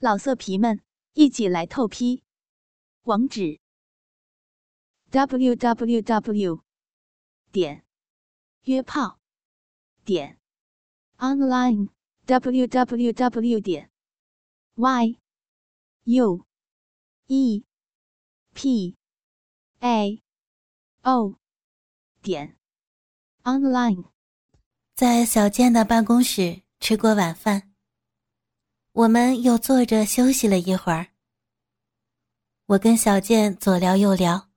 老色皮们，一起来透批！网址：w w w 点约炮点 online w w w 点 y u e p a o 点 online。在小健的办公室吃过晚饭。我们又坐着休息了一会儿。我跟小健左聊右聊，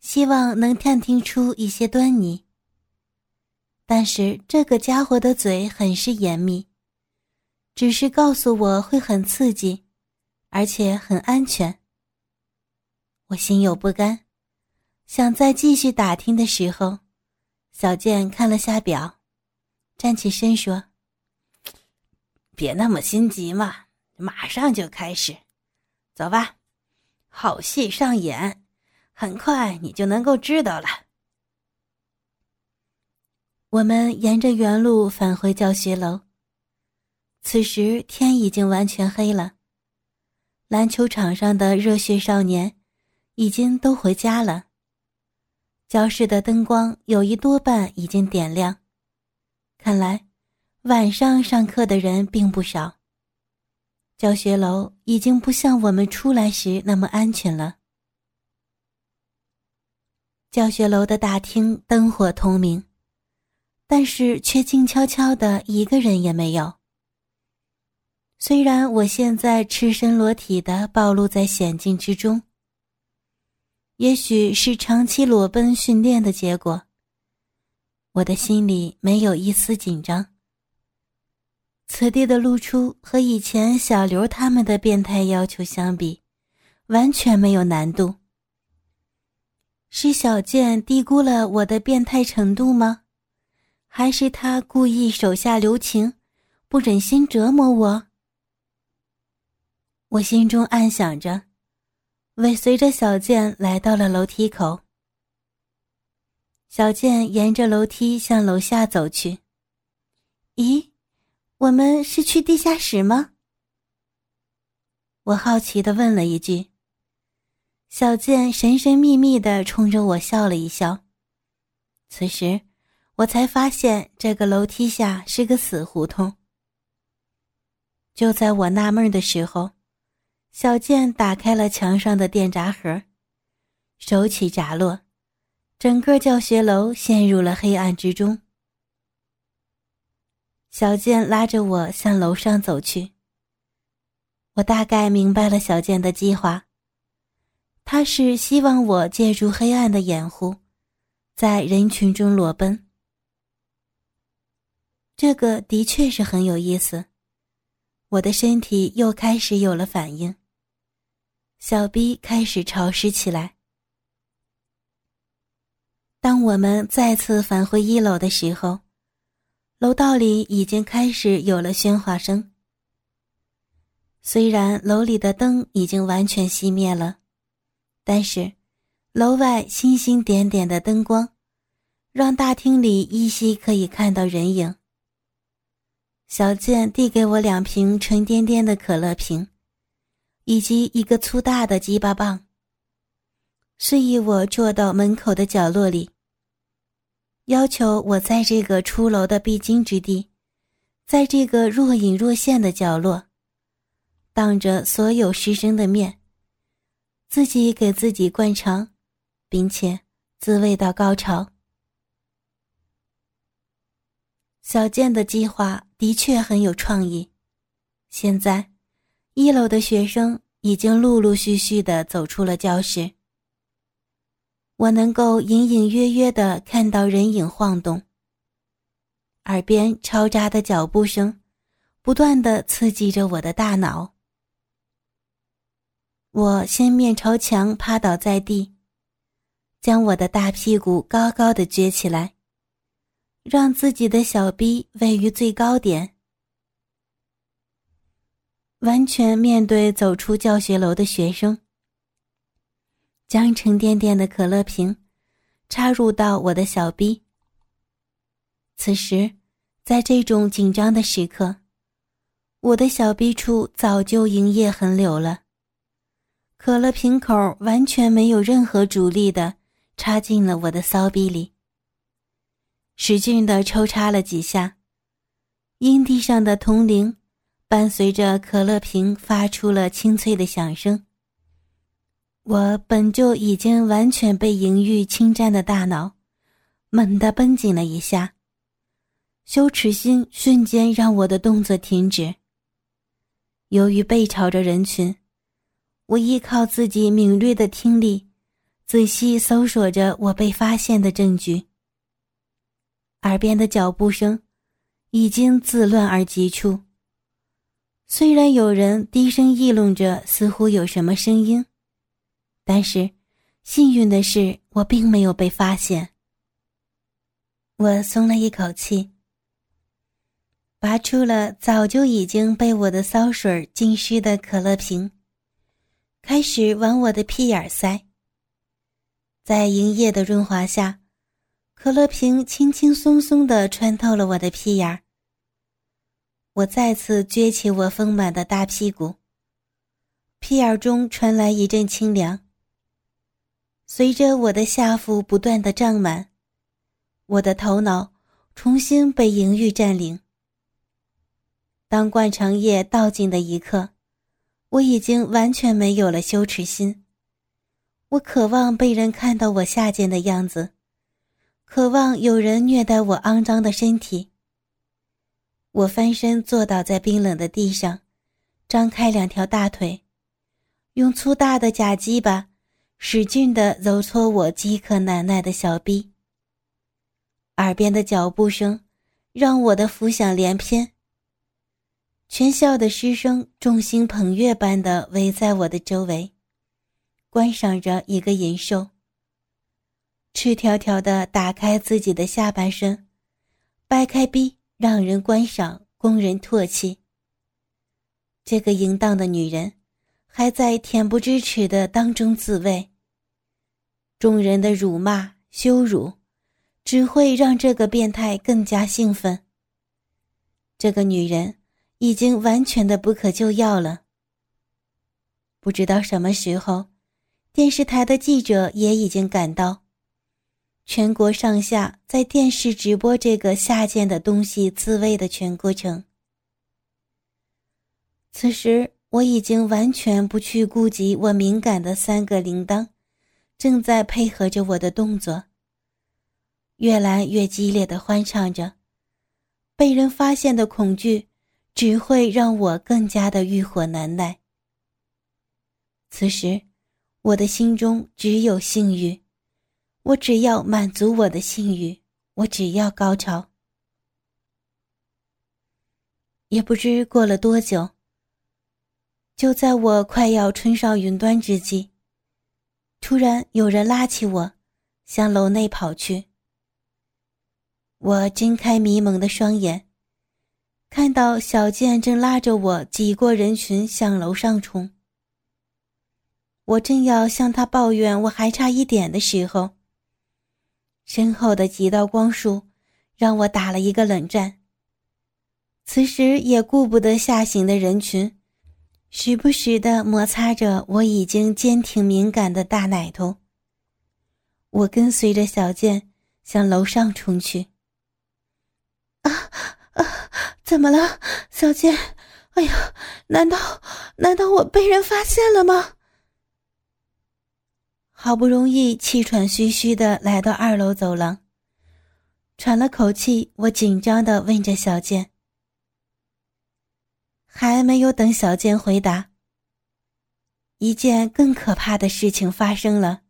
希望能探听出一些端倪。但是这个家伙的嘴很是严密，只是告诉我会很刺激，而且很安全。我心有不甘，想再继续打听的时候，小健看了下表，站起身说。别那么心急嘛，马上就开始，走吧，好戏上演，很快你就能够知道了。我们沿着原路返回教学楼，此时天已经完全黑了，篮球场上的热血少年已经都回家了，教室的灯光有一多半已经点亮，看来。晚上上课的人并不少。教学楼已经不像我们出来时那么安全了。教学楼的大厅灯火通明，但是却静悄悄的，一个人也没有。虽然我现在赤身裸体的暴露在险境之中，也许是长期裸奔训练的结果，我的心里没有一丝紧张。此地的露出和以前小刘他们的变态要求相比，完全没有难度。是小健低估了我的变态程度吗？还是他故意手下留情，不忍心折磨我？我心中暗想着，尾随着小健来到了楼梯口。小健沿着楼梯向楼下走去。咦？我们是去地下室吗？我好奇的问了一句。小健神神秘秘的冲着我笑了一笑。此时，我才发现这个楼梯下是个死胡同。就在我纳闷的时候，小健打开了墙上的电闸盒，手起闸落，整个教学楼陷入了黑暗之中。小健拉着我向楼上走去。我大概明白了小健的计划，他是希望我借助黑暗的掩护，在人群中裸奔。这个的确是很有意思。我的身体又开始有了反应，小逼开始潮湿起来。当我们再次返回一楼的时候。楼道里已经开始有了喧哗声。虽然楼里的灯已经完全熄灭了，但是楼外星星点点的灯光，让大厅里依稀可以看到人影。小健递给我两瓶沉甸甸的可乐瓶，以及一个粗大的鸡巴棒，示意我坐到门口的角落里。要求我在这个出楼的必经之地，在这个若隐若现的角落，当着所有师生的面，自己给自己灌肠，并且自慰到高潮。小健的计划的确很有创意。现在，一楼的学生已经陆陆续续的走出了教室。我能够隐隐约约的看到人影晃动，耳边嘈杂的脚步声，不断的刺激着我的大脑。我先面朝墙趴倒在地，将我的大屁股高高的撅起来，让自己的小臂位于最高点，完全面对走出教学楼的学生。将沉甸甸的可乐瓶插入到我的小臂。此时，在这种紧张的时刻，我的小臂处早就营业横流了，可乐瓶口完全没有任何阻力的插进了我的骚逼里，使劲的抽插了几下，阴蒂上的铜铃伴随着可乐瓶发出了清脆的响声。我本就已经完全被淫欲侵占的大脑，猛地绷紧了一下，羞耻心瞬间让我的动作停止。由于背朝着人群，我依靠自己敏锐的听力，仔细搜索着我被发现的证据。耳边的脚步声已经自乱而急促。虽然有人低声议论着，似乎有什么声音，但是幸运的是，我并没有被发现。我松了一口气。拔出了早就已经被我的骚水浸湿的可乐瓶，开始往我的屁眼塞。在营业的润滑下，可乐瓶轻轻松松地穿透了我的屁眼儿。我再次撅起我丰满的大屁股，屁眼中传来一阵清凉。随着我的下腹不断的胀满，我的头脑重新被淫欲占领。当灌肠液倒进的一刻，我已经完全没有了羞耻心。我渴望被人看到我下贱的样子，渴望有人虐待我肮脏的身体。我翻身坐倒在冰冷的地上，张开两条大腿，用粗大的假鸡巴使劲地揉搓我饥渴难耐的小臂。耳边的脚步声让我的浮想联翩。全校的师生众星捧月般的围在我的周围，观赏着一个淫兽。赤条条的打开自己的下半身，掰开逼让人观赏，供人唾弃。这个淫荡的女人还在恬不知耻的当中自慰。众人的辱骂、羞辱，只会让这个变态更加兴奋。这个女人。已经完全的不可救药了。不知道什么时候，电视台的记者也已经赶到，全国上下在电视直播这个下贱的东西自慰的全过程。此时，我已经完全不去顾及我敏感的三个铃铛，正在配合着我的动作，越来越激烈的欢唱着，被人发现的恐惧。只会让我更加的欲火难耐。此时，我的心中只有性欲，我只要满足我的性欲，我只要高潮。也不知过了多久，就在我快要冲上云端之际，突然有人拉起我，向楼内跑去。我睁开迷蒙的双眼。看到小健正拉着我挤过人群向楼上冲，我正要向他抱怨我还差一点的时候，身后的几道光束让我打了一个冷战。此时也顾不得下行的人群，时不时的摩擦着我已经坚挺敏感的大奶头。我跟随着小健向楼上冲去。啊啊！怎么了，小健？哎呀，难道难道我被人发现了吗？好不容易气喘吁吁的来到二楼走廊，喘了口气，我紧张的问着小健。还没有等小健回答，一件更可怕的事情发生了。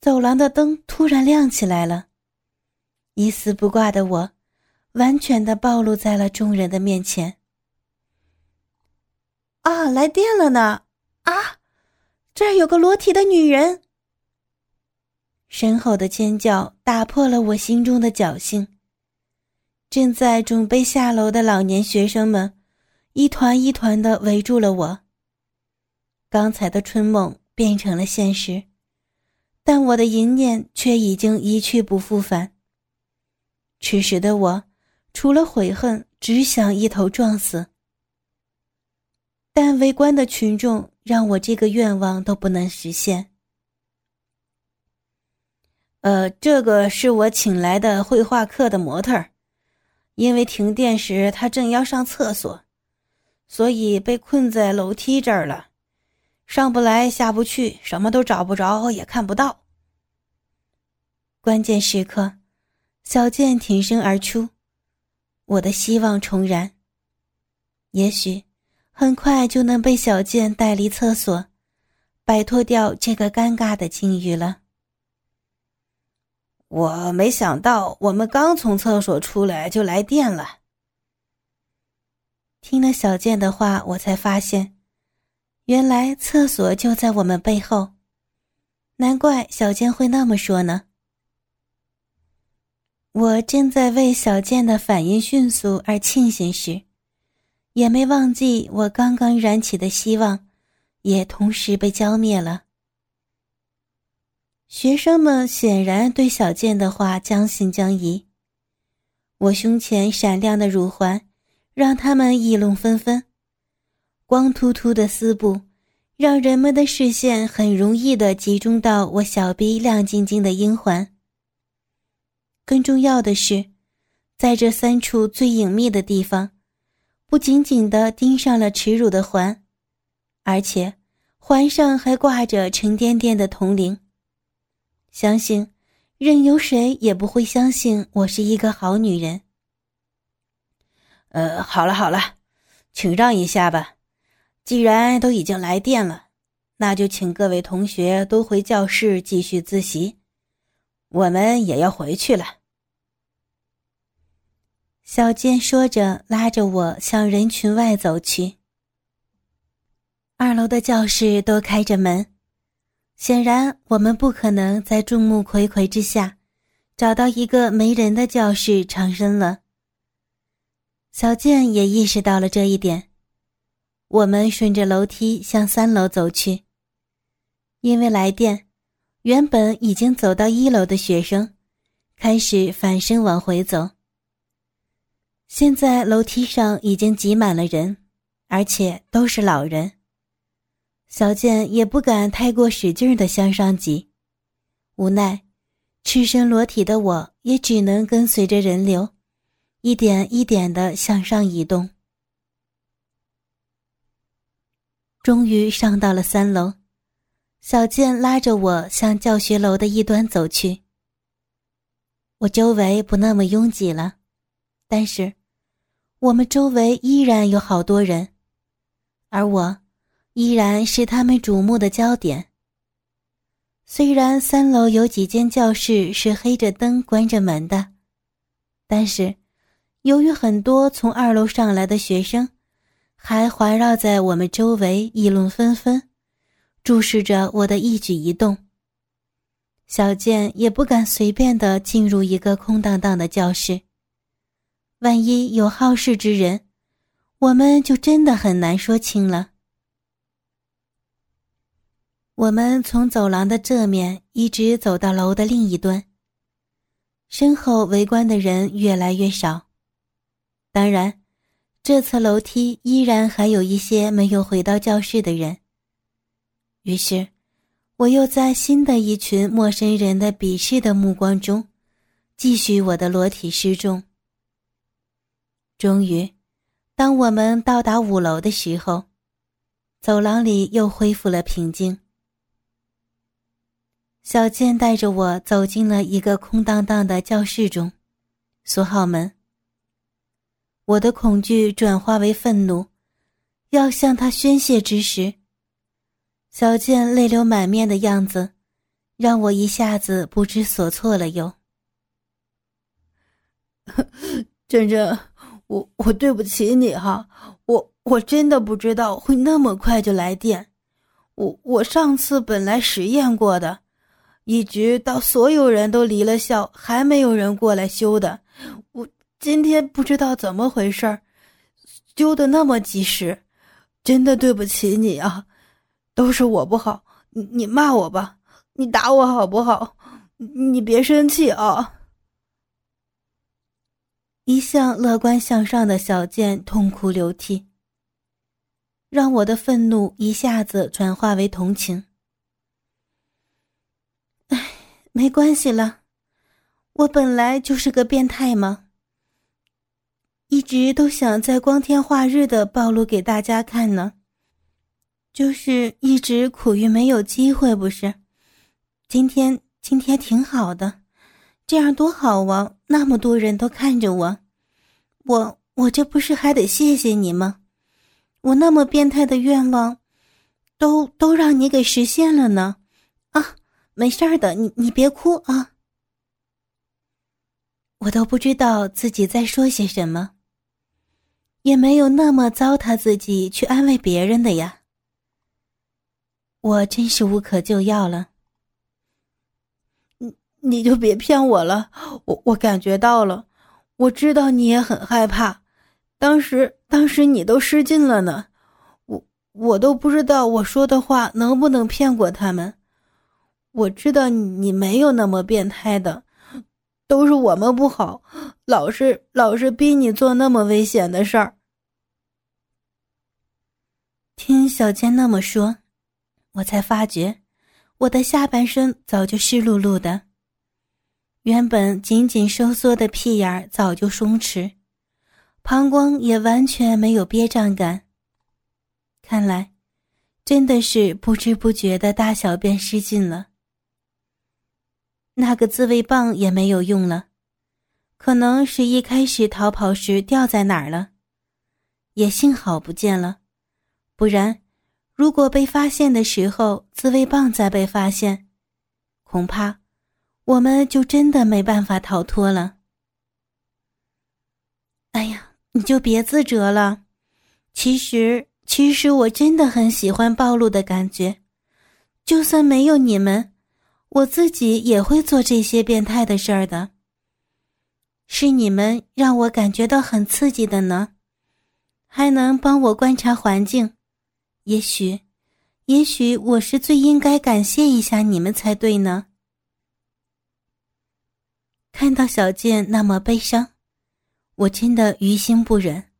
走廊的灯突然亮起来了，一丝不挂的我。完全的暴露在了众人的面前。啊，来电了呢！啊，这儿有个裸体的女人。身后的尖叫打破了我心中的侥幸。正在准备下楼的老年学生们，一团一团的围住了我。刚才的春梦变成了现实，但我的淫念却已经一去不复返。此时的我。除了悔恨，只想一头撞死。但围观的群众让我这个愿望都不能实现。呃，这个是我请来的绘画课的模特儿，因为停电时他正要上厕所，所以被困在楼梯这儿了，上不来下不去，什么都找不着，也看不到。关键时刻，小健挺身而出，我的希望重燃。也许很快就能被小健带离厕所，摆脱掉这个尴尬的境遇了。我没想到，我们刚从厕所出来就来电了。听了小健的话，我才发现，原来厕所就在我们背后，难怪小健会那么说呢。我正在为小健的反应迅速而庆幸时，也没忘记我刚刚燃起的希望，也同时被浇灭了。学生们显然对小健的话将信将疑。我胸前闪亮的乳环，让他们议论纷纷。光秃秃的丝布，让人们的视线很容易的集中到我小臂亮晶晶的阴环。更重要的是，在这三处最隐秘的地方，不仅仅的钉上了耻辱的环，而且环上还挂着沉甸甸的铜铃。相信，任由谁也不会相信我是一个好女人。呃，好了好了，请让一下吧。既然都已经来电了，那就请各位同学都回教室继续自习，我们也要回去了。小健说着，拉着我向人群外走去。二楼的教室都开着门。显然，我们不可能在众目睽睽之下找到一个没人的教室藏身了。小健也意识到了这一点。我们顺着楼梯向三楼走去。因为来电，原本已经走到一楼的学生开始反身往回走。现在楼梯上已经挤满了人，而且都是老人。小健也不敢太过使劲的向上挤，无奈，赤身裸体的我也只能跟随着人流，一点一点的向上移动。终于上到了三楼，小健拉着我向教学楼的一端走去。我周围不那么拥挤了，但是，我们周围依然有好多人，而我。依然是他们瞩目的焦点。虽然三楼有几间教室是黑着灯、关着门的，但是由于很多从二楼上来的学生还环绕在我们周围议论纷纷，注视着我的一举一动，小健也不敢随便的进入一个空荡荡的教室。万一有好事之人，我们就真的很难说清了。我们从走廊的这面一直走到楼的另一端。身后围观的人越来越少，当然，这侧楼梯依然还有一些没有回到教室的人。于是，我又在新的一群陌生人的鄙视的目光中，继续我的裸体失重。终于，当我们到达五楼的时候，走廊里又恢复了平静。小健带着我走进了一个空荡荡的教室中，锁好门。我的恐惧转化为愤怒，要向他宣泄之时，小倩泪流满面的样子，让我一下子不知所措了。又，珍珍，我我对不起你哈，我我真的不知道会那么快就来电，我我上次本来实验过的。一直到所有人都离了校，还没有人过来修的。我今天不知道怎么回事儿，修的那么及时，真的对不起你啊，都是我不好。你你骂我吧，你打我好不好？你别生气啊。一向乐观向上的小健痛哭流涕。让我的愤怒一下子转化为同情。哎，没关系了，我本来就是个变态嘛。一直都想在光天化日的暴露给大家看呢，就是一直苦于没有机会，不是？今天今天挺好的，这样多好啊！那么多人都看着我，我我这不是还得谢谢你吗？我那么变态的愿望，都都让你给实现了呢！啊，没事的，你你别哭啊！我都不知道自己在说些什么。也没有那么糟蹋自己去安慰别人的呀。我真是无可救药了。你你就别骗我了，我我感觉到了，我知道你也很害怕。当时当时你都失禁了呢，我我都不知道我说的话能不能骗过他们。我知道你没有那么变态的。都是我们不好，老是老是逼你做那么危险的事儿。听小千那么说，我才发觉我的下半身早就湿漉漉的，原本紧紧收缩的屁眼儿早就松弛，膀胱也完全没有憋胀感。看来，真的是不知不觉的大小便失禁了。那个自慰棒也没有用了，可能是一开始逃跑时掉在哪儿了，也幸好不见了，不然，如果被发现的时候自慰棒再被发现，恐怕我们就真的没办法逃脱了。哎呀，你就别自责了，其实，其实我真的很喜欢暴露的感觉，就算没有你们。我自己也会做这些变态的事儿的。是你们让我感觉到很刺激的呢，还能帮我观察环境，也许，也许我是最应该感谢一下你们才对呢。看到小健那么悲伤，我真的于心不忍，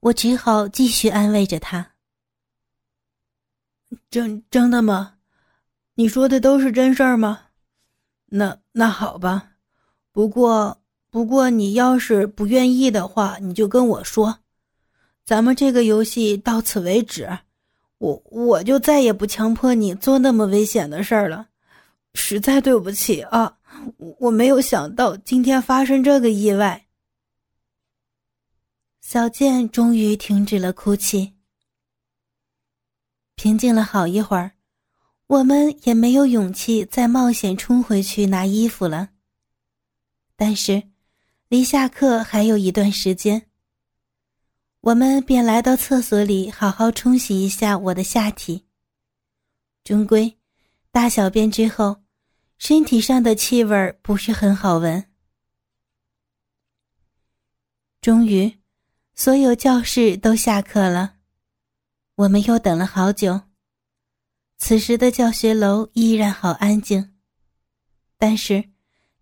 我只好继续安慰着他。真真的吗？你说的都是真事儿吗？那那好吧，不过不过你要是不愿意的话，你就跟我说，咱们这个游戏到此为止，我我就再也不强迫你做那么危险的事儿了。实在对不起啊，我没有想到今天发生这个意外。小健终于停止了哭泣，平静了好一会儿。我们也没有勇气再冒险冲回去拿衣服了。但是，离下课还有一段时间，我们便来到厕所里好好冲洗一下我的下体。终归，大小便之后，身体上的气味不是很好闻。终于，所有教室都下课了，我们又等了好久。此时的教学楼依然好安静，但是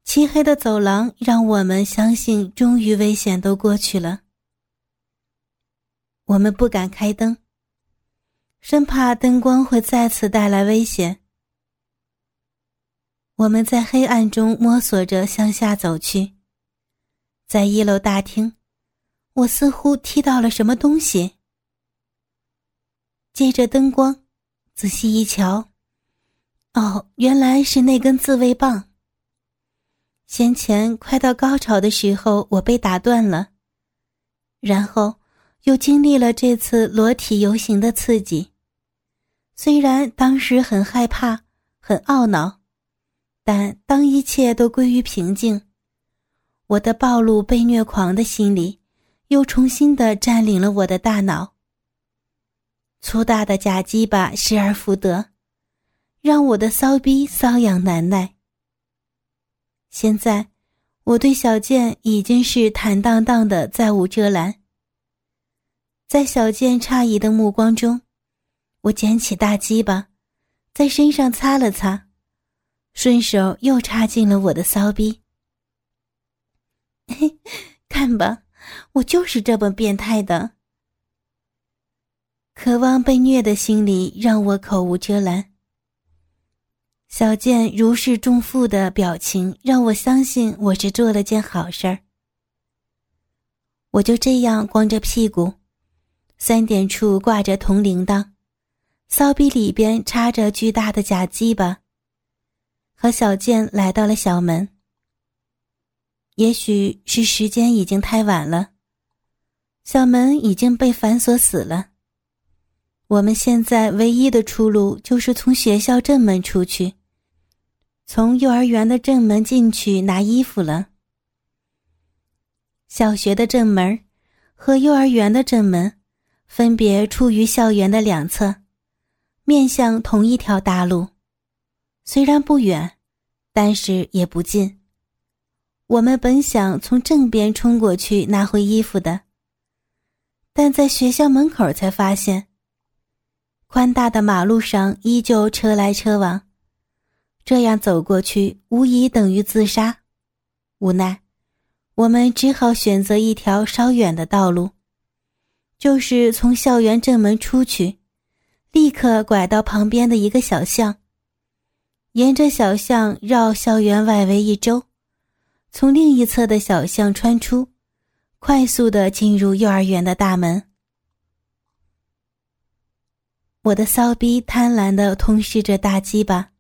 漆黑的走廊让我们相信，终于危险都过去了。我们不敢开灯，生怕灯光会再次带来危险。我们在黑暗中摸索着向下走去，在一楼大厅，我似乎踢到了什么东西，借着灯光。仔细一瞧，哦，原来是那根自慰棒。先前快到高潮的时候，我被打断了，然后又经历了这次裸体游行的刺激。虽然当时很害怕、很懊恼，但当一切都归于平静，我的暴露被虐狂的心理又重新的占领了我的大脑。粗大的假鸡巴失而复得，让我的骚逼瘙痒难耐。现在，我对小贱已经是坦荡荡的，再无遮拦。在小贱诧异的目光中，我捡起大鸡巴，在身上擦了擦，顺手又插进了我的骚逼。嘿，看吧，我就是这么变态的。渴望被虐的心理让我口无遮拦。小健如释重负的表情让我相信我是做了件好事儿。我就这样光着屁股，三点处挂着铜铃铛，骚逼里边插着巨大的假鸡巴，和小健来到了小门。也许是时间已经太晚了，小门已经被反锁死了。我们现在唯一的出路就是从学校正门出去，从幼儿园的正门进去拿衣服了。小学的正门和幼儿园的正门分别处于校园的两侧，面向同一条大路。虽然不远，但是也不近。我们本想从正边冲过去拿回衣服的，但在学校门口才发现，宽大的马路上依旧车来车往，这样走过去无疑等于自杀。无奈。我们只好选择一条稍远的道路，就是从校园正门出去，立刻拐到旁边的一个小巷，沿着小巷绕校园外围一周，从另一侧的小巷穿出，快速的进入幼儿园的大门。我的骚逼贪婪的吞噬着大鸡巴。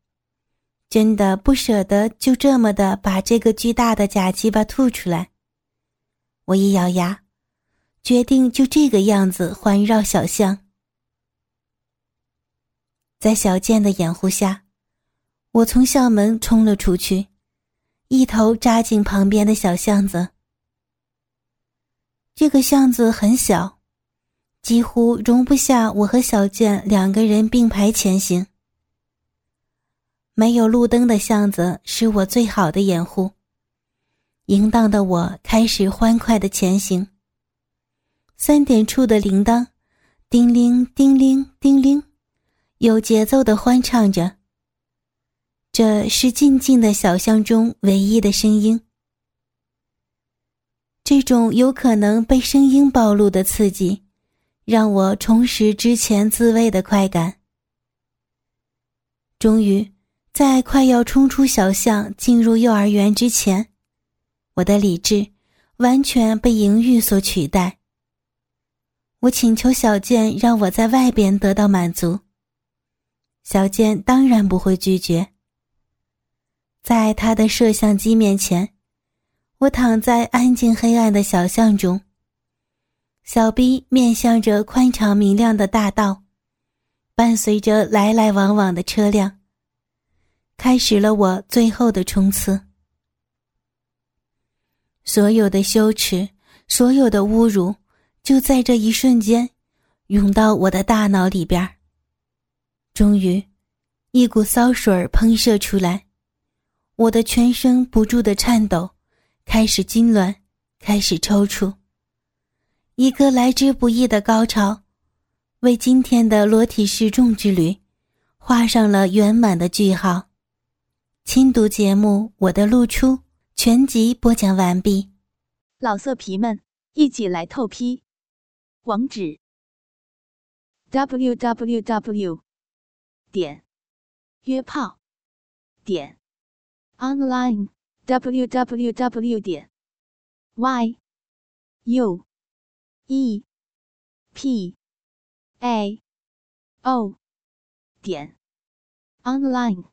真的不舍得就这么的把这个巨大的假鸡巴吐出来。我一咬牙，决定就这个样子环绕小巷。在小健的掩护下，我从校门冲了出去，一头扎进旁边的小巷子。这个巷子很小，几乎容不下我和小健两个人并排前行。没有路灯的巷子是我最好的掩护。淫荡的我开始欢快的前行。三点处的铃铛，叮铃叮铃叮铃，有节奏的欢唱着。这是静静的小巷中唯一的声音。这种有可能被声音暴露的刺激，让我重拾之前自慰的快感。终于。在快要冲出小巷、进入幼儿园之前，我的理智完全被淫欲所取代。我请求小健让我在外边得到满足，小健当然不会拒绝。在他的摄像机面前，我躺在安静黑暗的小巷中，小 B 面向着宽敞明亮的大道，伴随着来来往往的车辆。开始了我最后的冲刺。所有的羞耻，所有的侮辱，就在这一瞬间，涌到我的大脑里边。终于，一股骚水喷射出来，我的全身不住的颤抖，开始痉挛，开始抽搐。一个来之不易的高潮，为今天的裸体示众之旅，画上了圆满的句号。轻读节目《我的露出》全集播讲完毕，老色皮们一起来透批，网址：w w w 点约炮点 online w w w 点 y u e p a o 点 online。